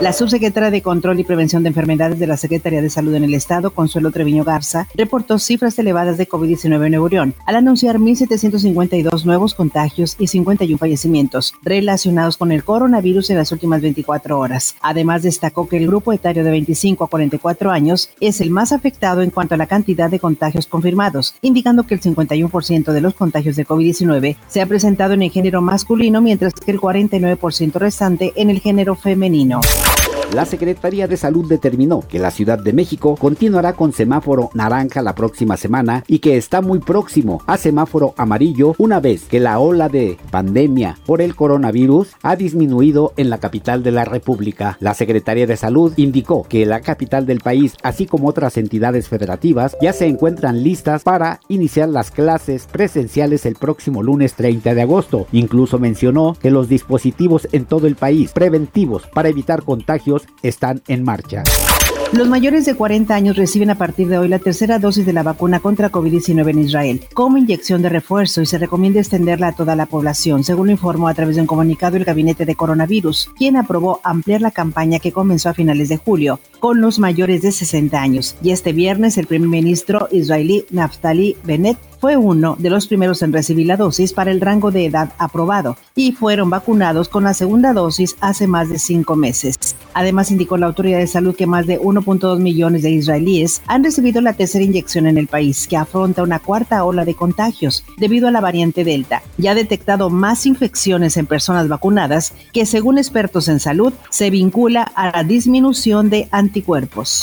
La subsecretaria de Control y Prevención de Enfermedades de la Secretaría de Salud en el Estado, Consuelo Treviño Garza, reportó cifras elevadas de COVID-19 en Nuevo León, al anunciar 1.752 nuevos contagios y 51 fallecimientos relacionados con el coronavirus en las últimas 24 horas. Además, destacó que el grupo etario de 25 a 44 años es el más afectado en cuanto a la cantidad de contagios confirmados, indicando que el 51% de los contagios de COVID-19 se ha presentado en el género masculino, mientras que el 49% restante en el género femenino. La Secretaría de Salud determinó que la Ciudad de México continuará con semáforo naranja la próxima semana y que está muy próximo a semáforo amarillo una vez que la ola de pandemia por el coronavirus ha disminuido en la capital de la República. La Secretaría de Salud indicó que la capital del país, así como otras entidades federativas, ya se encuentran listas para iniciar las clases presenciales el próximo lunes 30 de agosto. Incluso mencionó que los dispositivos en todo el país preventivos para evitar contagios están en marcha. Los mayores de 40 años reciben a partir de hoy la tercera dosis de la vacuna contra COVID-19 en Israel como inyección de refuerzo y se recomienda extenderla a toda la población, según lo informó a través de un comunicado el Gabinete de Coronavirus, quien aprobó ampliar la campaña que comenzó a finales de julio con los mayores de 60 años. Y este viernes el primer ministro israelí Naftali Bennett fue uno de los primeros en recibir la dosis para el rango de edad aprobado y fueron vacunados con la segunda dosis hace más de cinco meses. Además, indicó la autoridad de salud que más de 1.2 millones de israelíes han recibido la tercera inyección en el país, que afronta una cuarta ola de contagios debido a la variante Delta. Ya ha detectado más infecciones en personas vacunadas que, según expertos en salud, se vincula a la disminución de anticuerpos.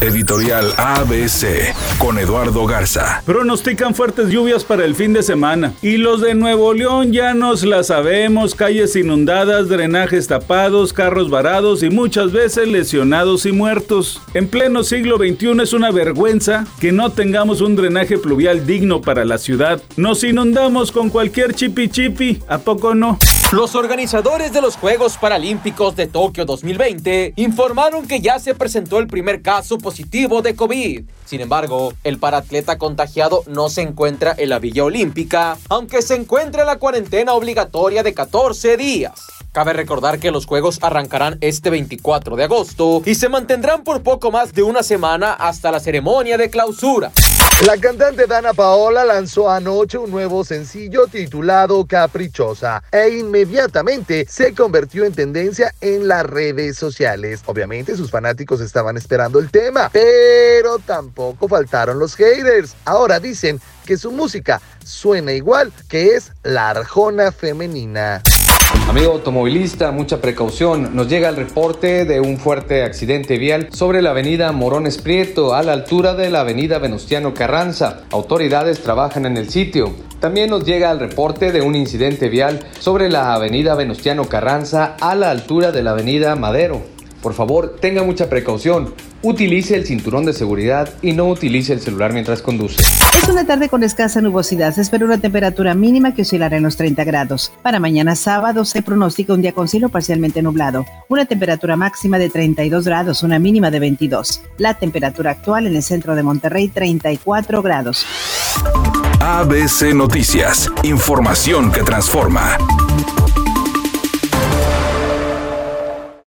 Editorial ABC con Eduardo Garza. Pronostican fuertes lluvias para el fin de semana. Y los de Nuevo León ya nos la sabemos. Calles inundadas, drenajes tapados, carros varados y muchas veces lesionados y muertos. En pleno siglo XXI es una vergüenza que no tengamos un drenaje pluvial digno para la ciudad. Nos inundamos con cualquier chipi chipi. ¿A poco no? Los organizadores de los Juegos Paralímpicos de Tokio 2020 informaron que ya se presentó el primer caso positivo de COVID. Sin embargo, el paratleta contagiado no se encuentra en la Villa Olímpica, aunque se encuentra en la cuarentena obligatoria de 14 días. Cabe recordar que los juegos arrancarán este 24 de agosto y se mantendrán por poco más de una semana hasta la ceremonia de clausura. La cantante Dana Paola lanzó anoche un nuevo sencillo titulado Caprichosa e inmediatamente se convirtió en tendencia en las redes sociales. Obviamente sus fanáticos estaban esperando el tema, pero tampoco faltaron los haters. Ahora dicen que su música suena igual que es la Arjona femenina. Amigo automovilista, mucha precaución. Nos llega el reporte de un fuerte accidente vial sobre la avenida Morones Prieto a la altura de la avenida Venustiano Carranza. Autoridades trabajan en el sitio. También nos llega el reporte de un incidente vial sobre la avenida Venustiano Carranza a la altura de la avenida Madero. Por favor, tenga mucha precaución. Utilice el cinturón de seguridad y no utilice el celular mientras conduce. Es una tarde con escasa nubosidad. Se espera una temperatura mínima que oscilará en los 30 grados. Para mañana sábado se pronostica un día con cielo parcialmente nublado. Una temperatura máxima de 32 grados, una mínima de 22. La temperatura actual en el centro de Monterrey 34 grados. ABC Noticias. Información que transforma.